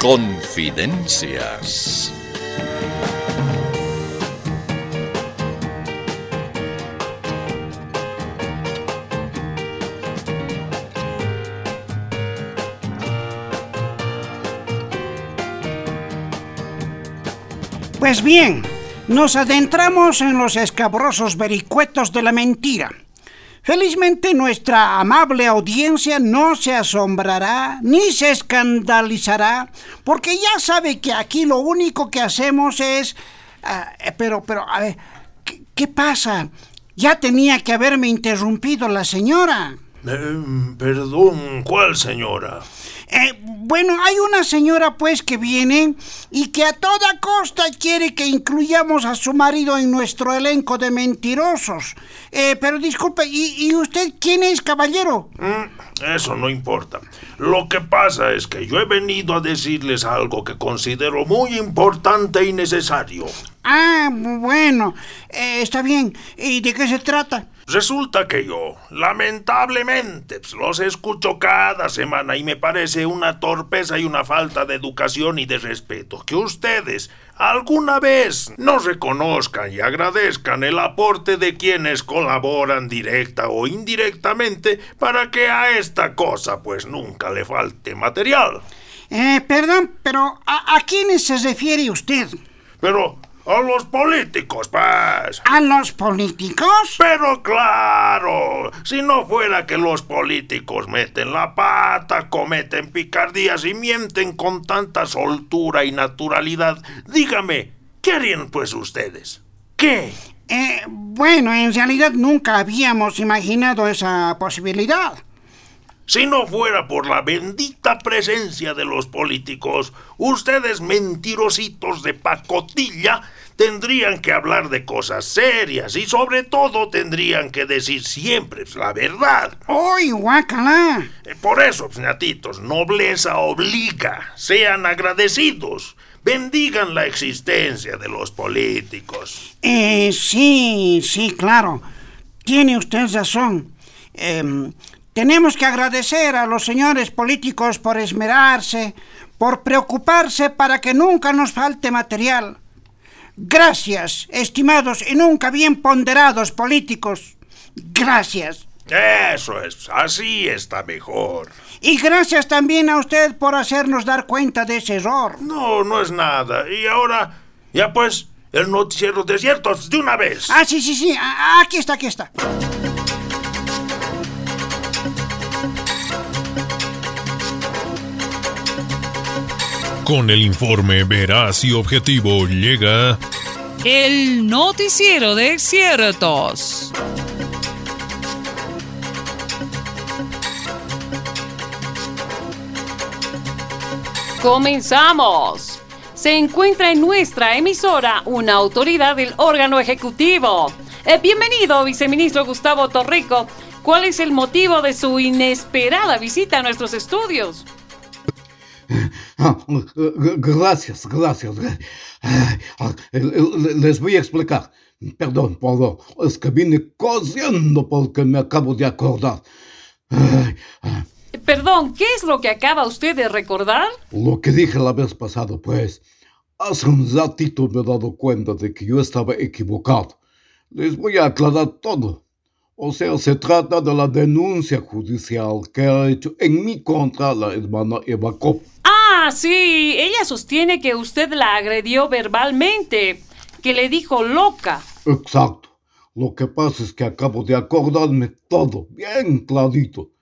Confidencias. Pues bien, nos adentramos en los escabrosos vericuetos de la mentira. Felizmente nuestra amable audiencia no se asombrará ni se escandalizará, porque ya sabe que aquí lo único que hacemos es... ah, eh, pero, pero, a ver, ¿qué, qué pasa? Ya tenía que haberme interrumpido la señora. Eh, perdón, ¿cuál señora? Eh, bueno, hay una señora pues que viene y que a toda costa quiere que incluyamos a su marido en nuestro elenco de mentirosos. Eh, pero disculpe, ¿y, usted quién es, caballero? Mm, Eso no importa. Lo que pasa es que yo he venido a decirles algo que considero muy importante y necesario. Ah, bueno, eh, está bien. ¿Y de qué se trata? Resulta que yo, lamentablemente, pues, los escucho cada semana y me parece una torpeza y una falta de educación y de respeto que ustedes alguna vez no reconozcan y agradezcan el aporte de quienes colaboran directa o indirectamente para que a esta cosa pues nunca le falte material. Eh, perdón, pero ¿a, a quiénes se refiere usted? Pero a los políticos, pues. ¿A los políticos? Pero claro, si no fuera que los políticos meten la pata, cometen picardías y mienten con tanta soltura y naturalidad, dígame, ¿qué harían pues ustedes? ¿Qué? Eh, bueno, en realidad nunca habíamos imaginado esa posibilidad. Si no fuera por la bendita presencia de los políticos, ustedes mentirositos de pacotilla tendrían que hablar de cosas serias y sobre todo tendrían que decir siempre la verdad. ¡Uy, guácala! Eh, Por eso, ñatitos, nobleza obliga. Sean agradecidos. Bendigan la existencia de los políticos. Eh, sí, sí, claro. Tiene usted razón. Em, tenemos que agradecer a los señores políticos por esmerarse, por preocuparse para que nunca nos falte material. Gracias, estimados y nunca bien ponderados políticos. Gracias. Eso es, así está mejor. Y gracias también a usted por hacernos dar cuenta de ese error. No, no es nada. Y ahora, ya pues, el noticiero desiertos de una vez. Ah, sí, sí, sí. Aquí está, aquí está. Con el informe veraz y objetivo llega El noticiero de ciertos. Comenzamos. Se encuentra en nuestra emisora una autoridad del órgano ejecutivo. Eh, bienvenido, viceministro Gustavo Torrico. ¿Cuál es el motivo de su inesperada visita a nuestros estudios? Gracias, gracias. Les voy a explicar. Perdón, perdón. Es que vine corriendo porque me acabo de acordar. Perdón, ¿qué es lo que acaba usted de recordar? Lo que dije la vez pasada, pues. Hace un ratito me he dado cuenta de que yo estaba equivocado. Les voy a aclarar todo. O sea, se trata de la denuncia judicial que ha hecho en mi contra la hermana Eva Cop. Ah, sí, ella sostiene que usted la agredió verbalmente, que le dijo loca. Exacto. Lo que pasa es que acabo de acordarme todo, bien clarito.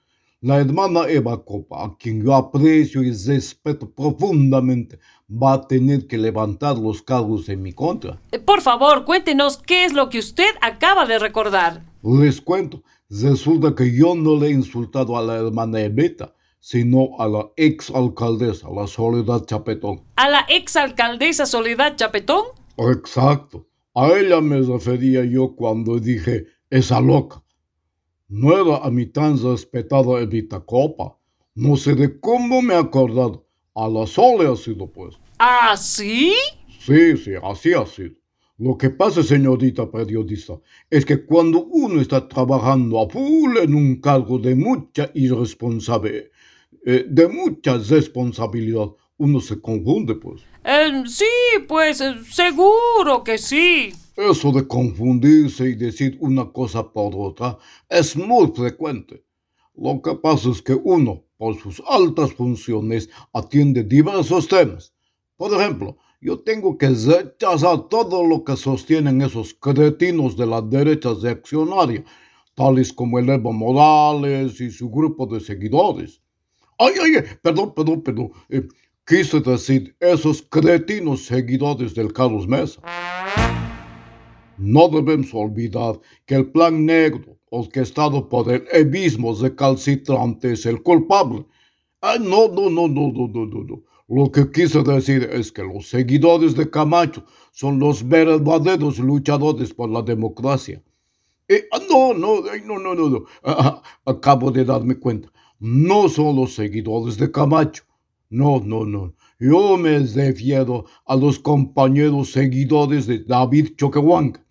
La hermana Eva Copa, a quien yo aprecio y respeto profundamente, va a tener que levantar los cargos en mi contra. Eh, Por favor, cuéntenos qué es lo que usted acaba de recordar. Les cuento, resulta que yo no le he insultado a la hermana Evita, sino a la ex alcaldesa, la Soledad Chapetón. ¿A la exalcaldesa Soledad Chapetón? Exacto. A ella me refería yo cuando dije esa loca. No era a mi tan respetada Evita Copa. No sé de cómo me he acordado. A la Sole ha sido pues. ¿Ah, sí? Sí, sí, así ha sido. Lo que pasa, señorita periodista, es que cuando uno está trabajando a full en un cargo de mucha irresponsabilidad, de mucha responsabilidad, uno se confunde, pues. Eh, sí, pues eh, seguro que sí. Eso de confundirse y decir una cosa por otra es muy frecuente. Lo que pasa es que uno, por sus altas funciones, atiende diversos temas. Por ejemplo, yo tengo que rechazar todo lo que sostienen esos cretinos de la derecha reaccionaria, tales como el Evo Morales y su grupo de seguidores. Ay, ay, perdón, perdón, perdón. Eh, quise decir esos cretinos seguidores del Carlos Mesa. No debemos olvidar que el plan negro, orquestado por el evismo recalcitrante, es el culpable. Ay, no, no, no, no, no, no, no, no. Lo que quise decir es que los seguidores de Camacho son los verdaderos luchadores por la democracia. Eh, no, no, no, no, no, no. acabo de darme cuenta. No son los seguidores de Camacho. No, no, no. Yo me refiero a los compañeros seguidores de David Choquehuanca.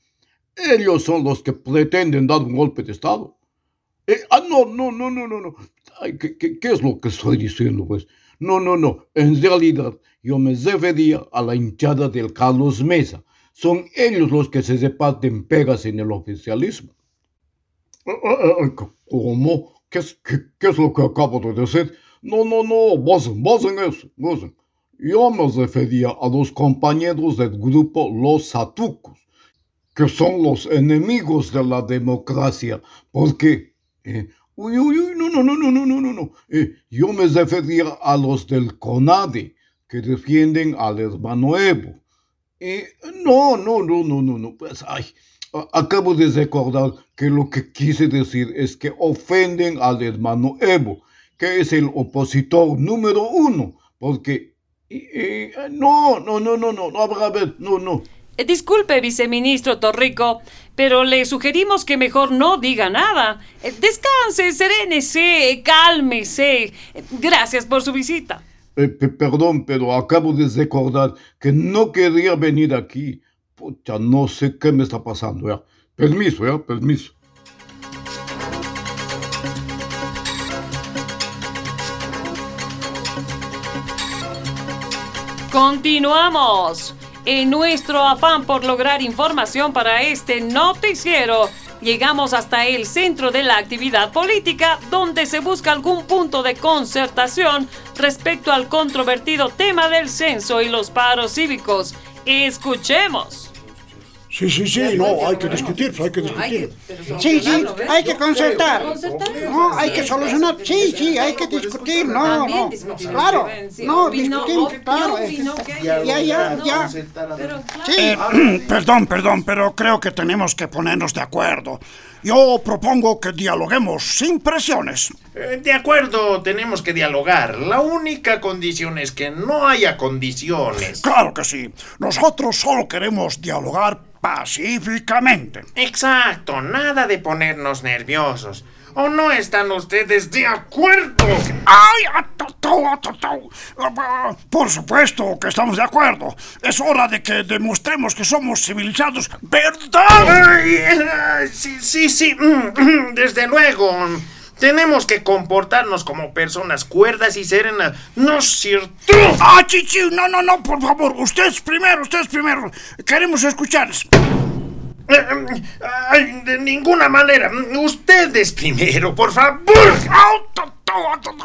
Ellos son los que pretenden dar un golpe de Estado. Eh, ah, no, no, no, no, no, no. ¿qué, es lo que estoy diciendo, pues? No, no, no. En realidad, yo me refería a la hinchada del Carlos Mesa. Son ellos los que se reparten pegas en el oficialismo. Eh, eh, ¿Cómo? ¿Qué es, qué, es lo que acabo de decir? No, no, no, basen, basen eso, basen. Yo me refería a los compañeros del grupo Los Satucos que son los enemigos de la democracia, porque, eh, uy, uy, uy, no, no, no, no, no, no, no, eh, yo me refería a los del CONADE, que defienden al hermano Evo. No, no, no, no, no, no, pues, ay, acabo de recordar que lo que quise decir es que ofenden al hermano Evo, que es el opositor número uno, porque... no, no, no, no, no, a ver, a ver, no, no. Eh, disculpe, viceministro Torrico, pero le sugerimos que mejor no diga nada. Eh, descanse, serénese, cálmese. Gracias por su visita. Eh, perdón, pero acabo de recordar que no quería venir aquí. Pucha, no sé qué me está pasando ya. Permiso, ya, permiso. Continuamos. En nuestro afán por lograr información para este noticiero, llegamos hasta el centro de la actividad política, donde se busca algún punto de concertación respecto al controvertido tema del censo y los paros cívicos. Escuchemos. Sí, sí, sí, no, hay que discutir, hay que discutir. Sí, sí, hay que concertar. No, hay que solucionar. Sí, sí, hay que discutir, no, no. Claro, no, discutir, claro. Ya, ya, ya. Sí, perdón, perdón, pero creo que tenemos que ponernos de acuerdo. Yo propongo que dialoguemos sin presiones. Eh, de acuerdo, tenemos que dialogar. La única condición es que no haya condiciones. Claro que sí. Nosotros solo queremos dialogar pacíficamente. Exacto, nada de ponernos nerviosos. ¿O no están ustedes de acuerdo? ¡Ay! Por supuesto que estamos de acuerdo. Es hora de que demostremos que somos civilizados, ¿verdad? sí, sí, sí. Mm, mm, desde luego. Tenemos que comportarnos como personas cuerdas y serenas. ¿No es cierto? ¡Ah, chichi! No, no, no, por favor. Ustedes primero, ustedes primero. Queremos escucharles. Ay, de ninguna manera. Ustedes primero, por favor.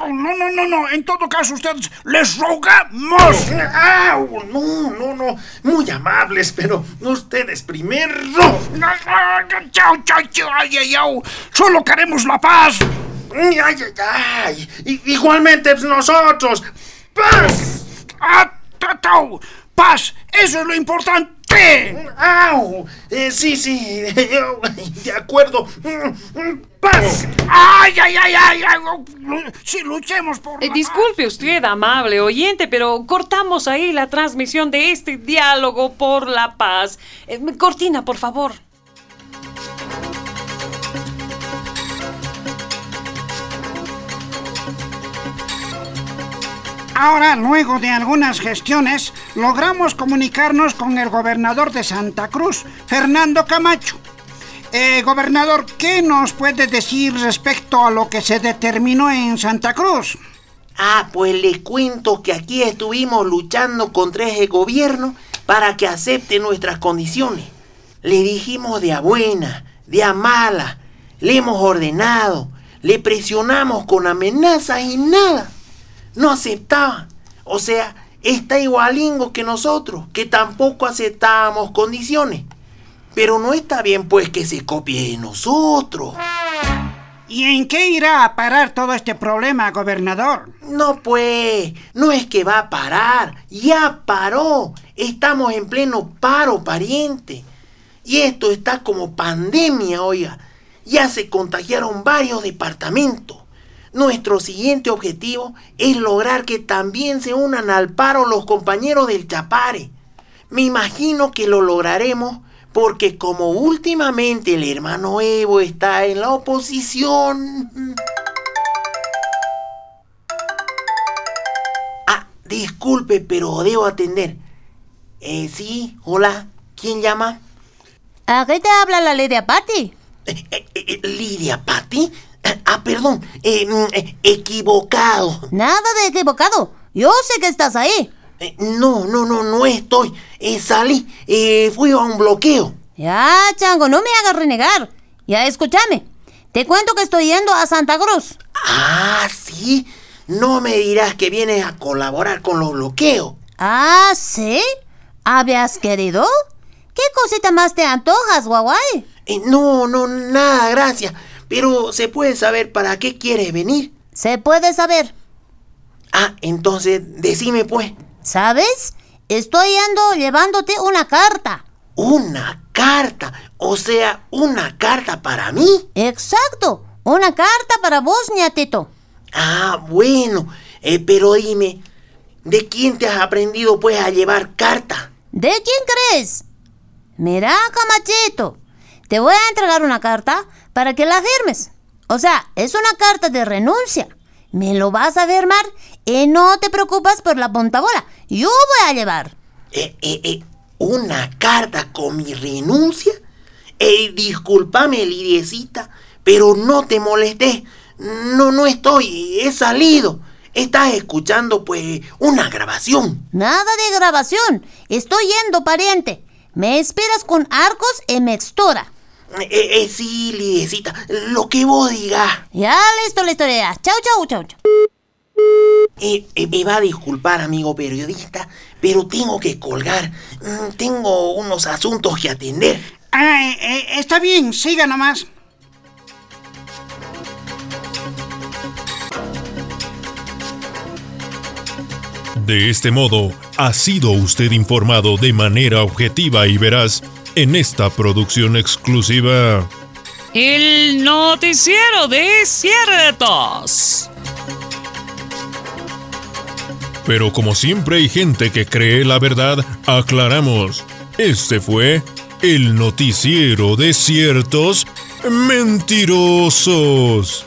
No, no, no, no. En todo caso, ustedes les rogamos. No, no, no. Muy amables, pero ustedes primero. Chao, chao, chao. Ay, ay, ay. Solo queremos la paz. Ay, ay, ay. Igualmente pues, nosotros. ¡Paz! Ah, paz. Eso es lo importante. ¡Au! Eh, sí, sí, de acuerdo. ¡Paz! ¡Ay, ay, ay, ay! Sí, luchemos por. Eh, disculpe usted, amable oyente, pero cortamos ahí la transmisión de este diálogo por la paz. Eh, cortina, por favor. Ahora, luego de algunas gestiones, logramos comunicarnos con el gobernador de Santa Cruz, Fernando Camacho. Eh, gobernador, ¿qué nos puede decir respecto a lo que se determinó en Santa Cruz? Ah, pues le cuento que aquí estuvimos luchando contra ese gobierno para que acepte nuestras condiciones. Le dijimos de a buena, de a mala, le hemos ordenado, le presionamos con amenazas y nada. No aceptaba. O sea, está igualingo que nosotros, que tampoco aceptábamos condiciones. Pero no está bien pues que se copie de nosotros. ¿Y en qué irá a parar todo este problema, gobernador? No pues, no es que va a parar, ya paró. Estamos en pleno paro, pariente. Y esto está como pandemia, oiga. Ya se contagiaron varios departamentos. Nuestro siguiente objetivo es lograr que también se unan al paro los compañeros del Chapare. Me imagino que lo lograremos porque como últimamente el hermano Evo está en la oposición... Ah, disculpe, pero debo atender. Eh, sí, hola, ¿quién llama? ¿A qué te habla la Lidia Patti? Eh, eh, eh, ¿Lidia Patti? Ah, perdón, eh, mm, eh, equivocado. Nada de equivocado. Yo sé que estás ahí. Eh, no, no, no, no estoy. Eh, salí, eh, fui a un bloqueo. Ya, chango, no me hagas renegar. Ya, escúchame. Te cuento que estoy yendo a Santa Cruz. Ah, sí. No me dirás que vienes a colaborar con los bloqueos. Ah, ¿sí? ¿Habías querido? ¿Qué cosita más te antojas, guaguay? Eh, no, no, nada, gracias. Pero se puede saber para qué quieres venir. Se puede saber. Ah, entonces decime pues. ¿Sabes? Estoy yendo llevándote una carta. Una carta. O sea, una carta para mí. Exacto. Una carta para vos, ñatito. Ah, bueno. Eh, pero dime, ¿de quién te has aprendido pues a llevar carta? ¿De quién crees? Mira, camachito. Te voy a entregar una carta para que la firmes. O sea, es una carta de renuncia. Me lo vas a firmar y no te preocupes por la puntabola. Yo voy a llevar. Eh, eh, eh, ¿Una carta con mi renuncia? Discúlpame, Lidiecita, pero no te molestes. No, no estoy, he salido. Estás escuchando, pues, una grabación. Nada de grabación. Estoy yendo, pariente. Me esperas con arcos y mextura. Eh, eh, sí, Lidiecita, lo que vos digas. Ya, listo la historia. Chau, chau, chau, chau. Eh, eh, me va a disculpar, amigo periodista, pero tengo que colgar. Mm, Tengo unos asuntos que atender. Ah, eh, eh, está bien, siga nomás. De este modo, ha sido usted informado de manera objetiva y veraz en esta producción exclusiva. El noticiero de ciertos. Pero como siempre hay gente que cree la verdad, aclaramos. Este fue el noticiero de ciertos mentirosos.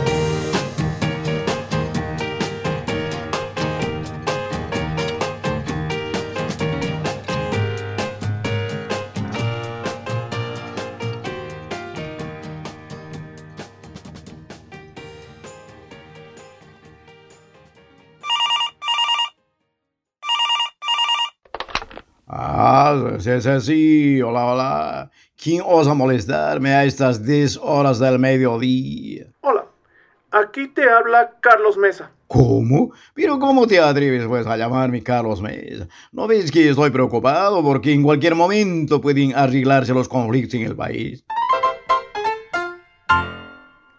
Ah, sí, sí, sí, hola, hola. ¿Quién osa molestarme a estas 10 horas del mediodía? Hola, aquí te habla Carlos Mesa. ¿Cómo? Pero ¿cómo te atreves pues a llamarme Carlos Mesa? ¿No ves que estoy preocupado porque en cualquier momento pueden arreglarse los conflictos en el país?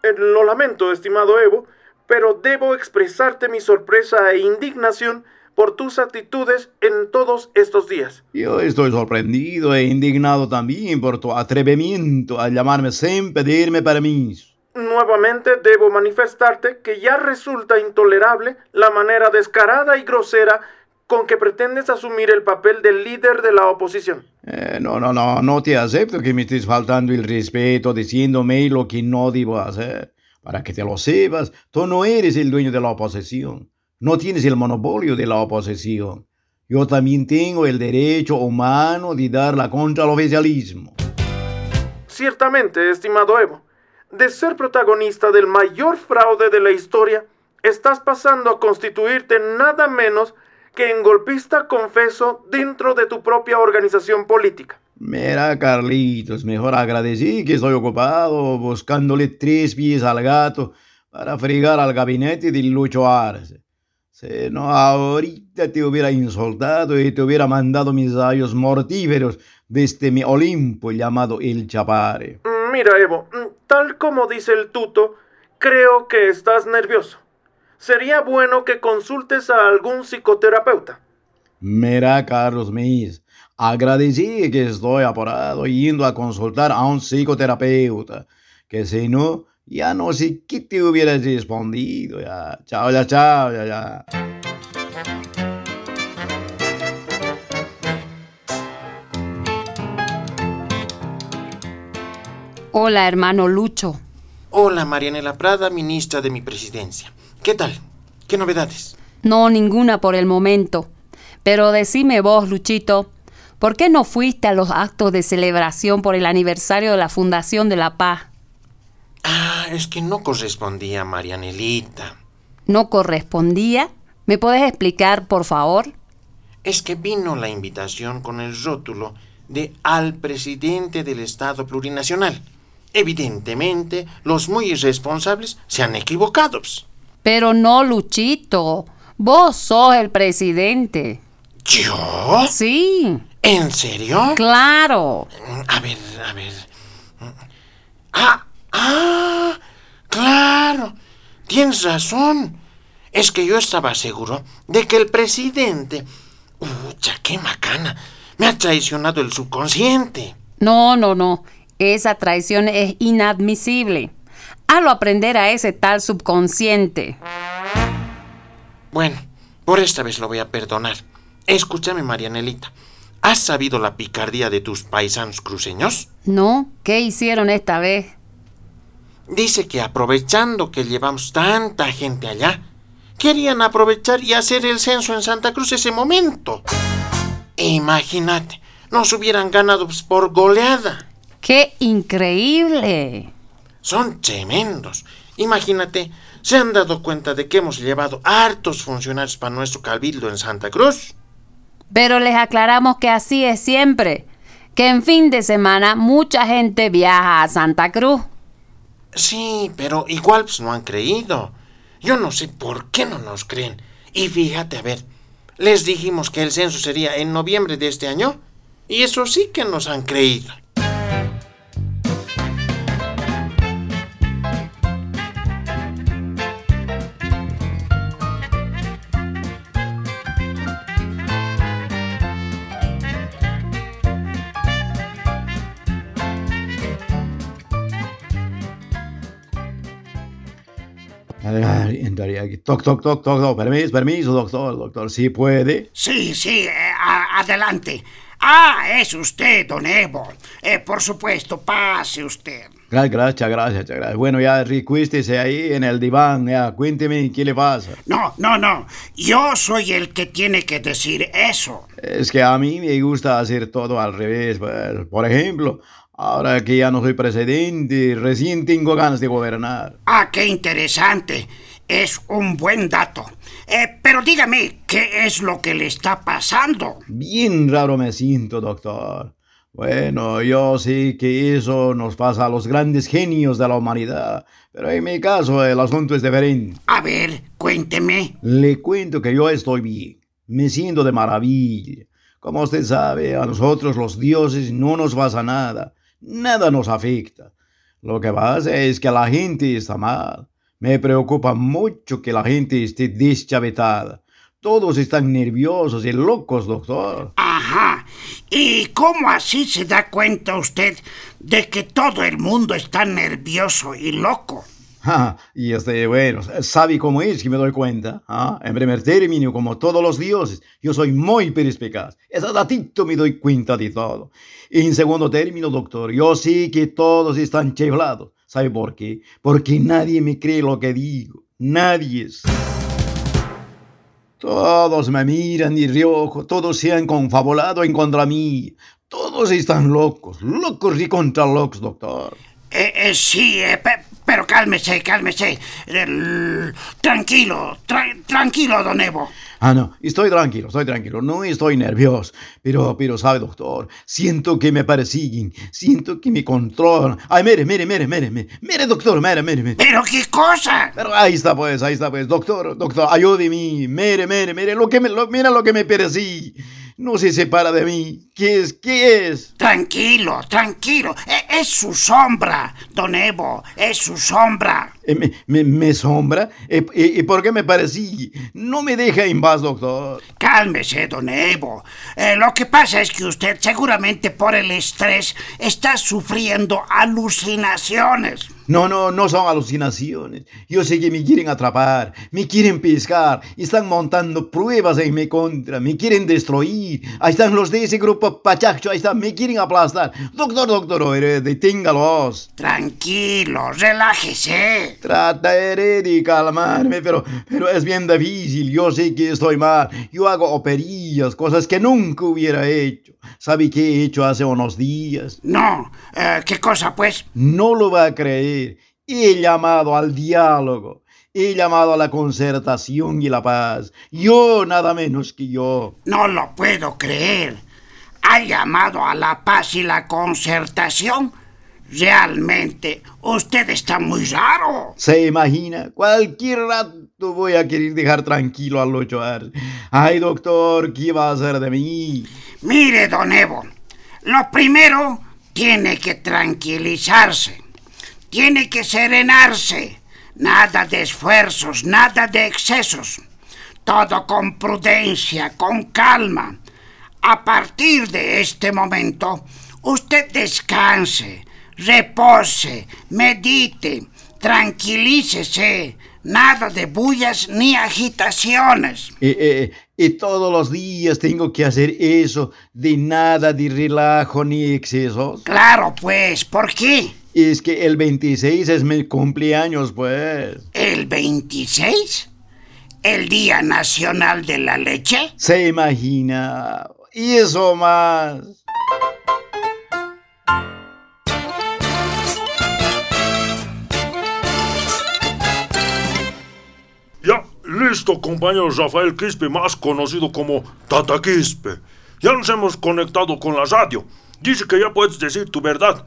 Eh, Lo lamento, estimado Evo, pero debo expresarte mi sorpresa e indignación por tus actitudes en todos estos días. Yo estoy sorprendido e indignado también por tu atrevimiento a llamarme sin pedirme permiso. Nuevamente debo manifestarte que ya resulta intolerable la manera descarada y grosera con que pretendes asumir el papel del líder de la oposición. Eh, no, no, no, no te acepto que me estés faltando el respeto diciéndome lo que no debo hacer. Para que te lo sepas, tú no eres el dueño de la oposición. No tienes el monopolio de la oposición. Yo también tengo el derecho humano de darla contra el oficialismo. Ciertamente, estimado Evo, de ser protagonista del mayor fraude de la historia, estás pasando a constituirte nada menos que en golpista confeso dentro de tu propia organización política. Mira, Carlitos, mejor agradecí que estoy ocupado buscándole tres pies al gato para fregar al gabinete de Lucho Arce. Si no, ahorita te hubiera insultado y te hubiera mandado mis rayos mortíferos desde mi Olimpo llamado El Chapare. Mira, Evo, tal como dice el tuto, creo que estás nervioso. Sería bueno que consultes a algún psicoterapeuta. Mira, Carlos Mis, agradecí que estoy apurado yendo a consultar a un psicoterapeuta, que si no, ya no sé qué te hubieras respondido. Ya. Chao, ya, chao, ya, ya. Hola, hermano Lucho. Hola, Marianela Prada, ministra de mi presidencia. ¿Qué tal? ¿Qué novedades? No, ninguna por el momento. Pero decime vos, Luchito, ¿por qué no fuiste a los actos de celebración por el aniversario de la Fundación de la Paz? Es que no correspondía, Marianelita. ¿No correspondía? ¿Me podés explicar, por favor? Es que vino la invitación con el rótulo de al presidente del Estado plurinacional. Evidentemente, los muy irresponsables se han equivocado. Pero no, Luchito. Vos sos el presidente. ¿Yo? Sí. ¿En serio? Claro. A ver, a ver. Ah, ah, claro. Tienes razón. Es que yo estaba seguro de que el presidente... ¡Ucha, qué macana! Me ha traicionado el subconsciente. No, no, no. Esa traición es inadmisible. Hazlo aprender a ese tal subconsciente. Bueno, por esta vez lo voy a perdonar. Escúchame, Marianelita. ¿Has sabido la picardía de tus paisanos cruceños? No, ¿qué hicieron esta vez? Dice que aprovechando que llevamos tanta gente allá, querían aprovechar y hacer el censo en Santa Cruz ese momento. Imagínate, nos hubieran ganado por goleada. ¡Qué increíble! Son tremendos. Imagínate, ¿se han dado cuenta de que hemos llevado hartos funcionarios para nuestro cabildo en Santa Cruz? Pero les aclaramos que así es siempre, que en fin de semana mucha gente viaja a Santa Cruz. Sí, pero igual pues, no han creído. Yo no sé por qué no nos creen. Y fíjate, a ver, les dijimos que el censo sería en noviembre de este año y eso sí que nos han creído. Toc, toc, toc, toc, toc. Permiso, permiso, doctor, doctor. ¿Sí puede? Sí, sí, eh, adelante. Ah, es usted, don Evo. Eh, por supuesto, pase usted. Gra- Gracias, gracias, gracias. Bueno, ya recuéstese ahí en el diván. Ya, cuénteme qué le pasa. No, no, no. Yo soy el que tiene que decir eso. Es que a mí me gusta hacer todo al revés. pues. Por ejemplo, ahora que ya no soy presidente, recién tengo ganas de gobernar. Ah, qué interesante. Es un buen dato. Eh, pero dígame, ¿qué es lo que le está pasando? Bien raro me siento, doctor. Bueno, yo sé que eso nos pasa a los grandes genios de la humanidad, pero en mi caso el asunto es diferente. A ver, cuénteme. Le cuento que yo estoy bien, me siento de maravilla. Como usted sabe, a nosotros los dioses no nos pasa nada, nada nos afecta. Lo que pasa es que la gente está mal. Me preocupa mucho que la gente esté deschavetada. Todos están nerviosos y locos, doctor. Ajá. ¿Y cómo así se da cuenta usted de que todo el mundo está nervioso y loco? Ja, y este, bueno, ¿sabe cómo es que me doy cuenta? ¿Ah? En primer término, como todos los dioses, yo soy muy perspicaz. Ese datito me doy cuenta de todo. Y en segundo término, doctor, yo sé que todos están chiflados. ¿Sabe por qué? Porque nadie me cree lo que digo. Nadie. Todos me miran y riojo, todos se han confabulado en contra mí. Todos están locos, locos y contra locos, doctor. Eh, eh, sí, eh, pero cálmese, cálmese. tranquilo, tranquilo, don Evo. Ah, no, estoy tranquilo, estoy tranquilo, no estoy nervioso. Pero, pero, sabe, doctor, siento que me persiguen, siento que me controlan. Ay, mire, mire, mire, mire, mire, mire, doctor, mire, mire, mire. ¿Pero qué cosa? Pero ahí está, pues, ahí está, pues, doctor, doctor, ayúdeme, mire, mire, mire, lo que me, mira lo que me persigue no se separa de mí. ¿Qué es? ¿Qué es? Tranquilo, tranquilo. E, es, su sombra, don Evo, es su sombra. Eh, ¿Me, me, sombra? Eh, ¿Y por qué me parecí? No me deja en paz, doctor. Cálmese, don Evo. Eh, lo que pasa es que usted seguramente por el estrés está sufriendo alucinaciones. No, no, no son alucinaciones. Yo sé que me quieren atrapar, me quieren pescar, están montando pruebas en mi contra, me quieren destruir. Ahí están los de ese grupo Pachacho, ahí están, me quieren aplastar. Doctor, doctor, deténgalos. Tranquilo, relájese. Trataré de calmarme, pero, pero es bien difícil. Yo sé que estoy mal. Yo hago operillas, cosas que nunca hubiera hecho. ¿Sabe qué he hecho hace unos días? No, eh, ¿qué cosa pues? No lo va a creer. He llamado al diálogo. He llamado a la concertación y la paz. Yo nada menos que yo. No lo puedo creer. ¿Ha llamado a la paz y la concertación? Realmente, usted está muy raro. Se imagina, cualquier rato voy a querer dejar tranquilo al Ochoa. Ay, doctor, ¿qué va a hacer de mí? Mire, don Evo, lo primero tiene que tranquilizarse, tiene que serenarse. Nada de esfuerzos, nada de excesos. Todo con prudencia, con calma. A partir de este momento, usted descanse repose, medite, tranquilícese, nada de bullas ni agitaciones. y todos los días tengo que hacer eso, de nada de relajo ni excesos. Claro, pues, ¿por qué? Es que el 26 es mi cumpleaños, pues. ¿El 26? ¿El Día Nacional de la Leche? Se imagina. Y eso más. Listo, compañero Rafael Quispe, más conocido como Tata Quispe. Ya nos hemos conectado con la radio. Dice que ya puedes decir tu verdad.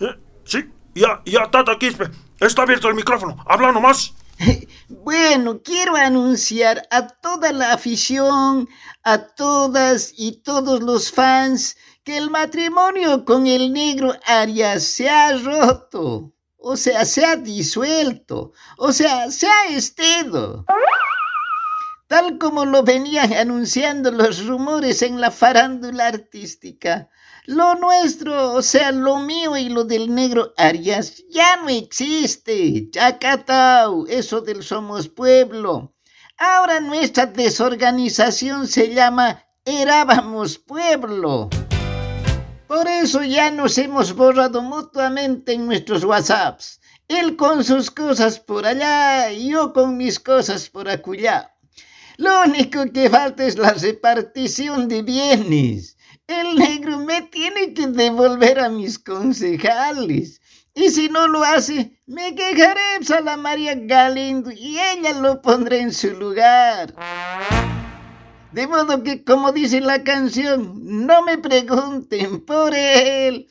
¿Eh? Sí, ya, ya, Tata Quispe. Está abierto el micrófono. Habla nomás. Bueno, quiero anunciar a toda la afición, a todas y todos los fans, que el matrimonio con el negro Arias se ha roto o sea, se ha disuelto, o sea, se ha estado. Tal como lo venían anunciando los rumores en la farándula artística, lo nuestro, o sea, lo mío y lo del negro Arias, ya no existe. Chacatau, eso del Somos Pueblo. Ahora nuestra desorganización se llama Erábamos Pueblo. Por eso ya nos hemos borrado mutuamente en nuestros WhatsApps. Él con sus cosas por allá y yo con mis cosas por acullá. Lo único que falta es la repartición de bienes. El negro me tiene que devolver a mis concejales. Y si no lo hace, me quejaré a la María Galindo y ella lo pondrá en su lugar. De modo que, como dice la canción, no me pregunten por él.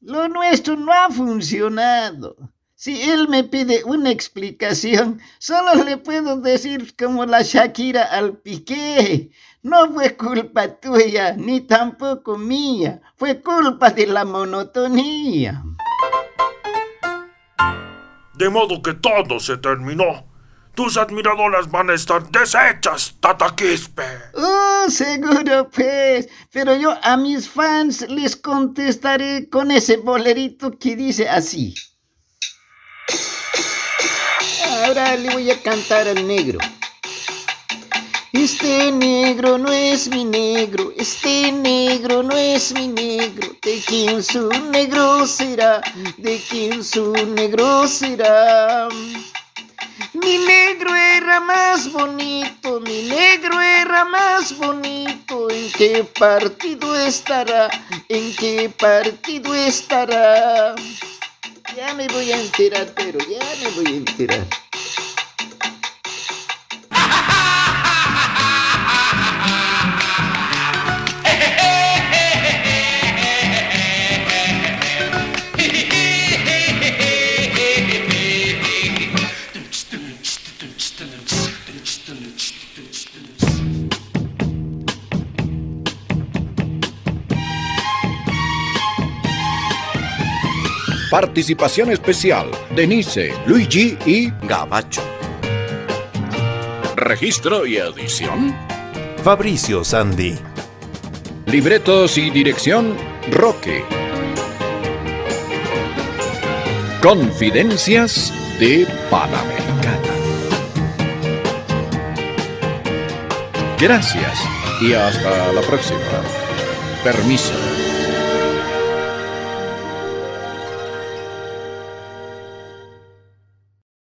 Lo nuestro no ha funcionado. Si él me pide una explicación, solo le puedo decir como la Shakira al Piqué. No fue culpa tuya, ni tampoco mía. Fue culpa de la monotonía. De modo que todo se terminó. Tus admiradoras van a estar deshechas, Tata Quispe. Oh, seguro pues. Pero yo a mis fans les contestaré con ese bolerito que dice así. Ahora le voy a cantar al negro. Este negro no es mi negro, este negro no es mi negro. ¿De quién su negro será? ¿De quién su negro será? Mi negro era más bonito, mi negro era más bonito. ¿En qué partido estará? ¿En qué partido estará? Ya me voy a enterar, pero ya me voy a enterar. Participación especial, Denise, Luigi y Gabacho. Registro y edición, Fabricio Sandy. libretos y dirección, Roque. Confidencias de Panamericana. Gracias y hasta la próxima. Permiso.